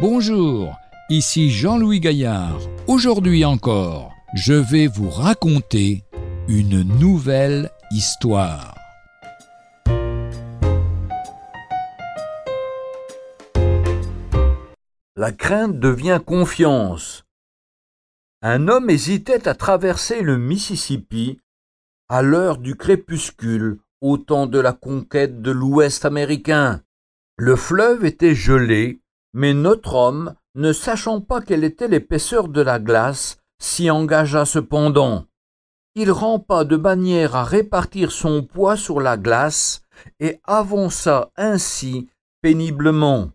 Bonjour, ici Jean-Louis Gaillard. Aujourd'hui encore, je vais vous raconter une nouvelle histoire. La crainte devient confiance. Un homme hésitait à traverser le Mississippi à l'heure du crépuscule, au temps de la conquête de l'Ouest américain. Le fleuve était gelé, mais notre homme, ne sachant pas quelle était l'épaisseur de la glace, s'y engagea cependant. Il rampa de manière à répartir son poids sur la glace et avança ainsi péniblement.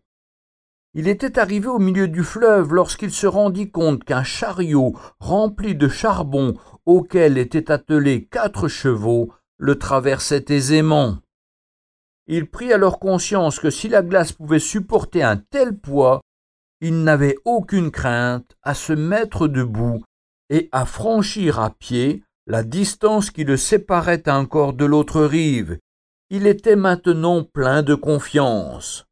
Il était arrivé au milieu du fleuve lorsqu'il se rendit compte qu'un chariot rempli de charbon auquel étaient attelés quatre chevaux le traversait aisément. Il prit alors conscience que si la glace pouvait supporter un tel poids, il n'avait aucune crainte à se mettre debout et à franchir à pied la distance qui le séparait encore de l'autre rive. Il était maintenant plein de confiance.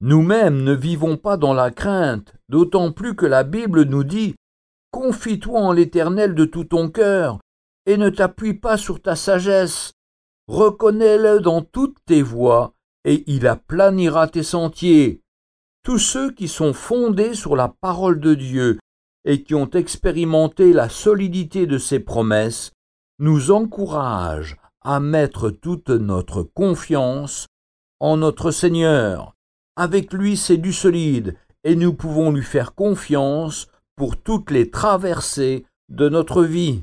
Nous-mêmes ne vivons pas dans la crainte, d'autant plus que la Bible nous dit Confie-toi en l'Éternel de tout ton cœur, et ne t'appuie pas sur ta sagesse. Reconnais-le dans toutes tes voies, et il aplanira tes sentiers. Tous ceux qui sont fondés sur la parole de Dieu et qui ont expérimenté la solidité de ses promesses nous encouragent à mettre toute notre confiance en notre Seigneur. Avec lui, c'est du solide, et nous pouvons lui faire confiance pour toutes les traversées de notre vie.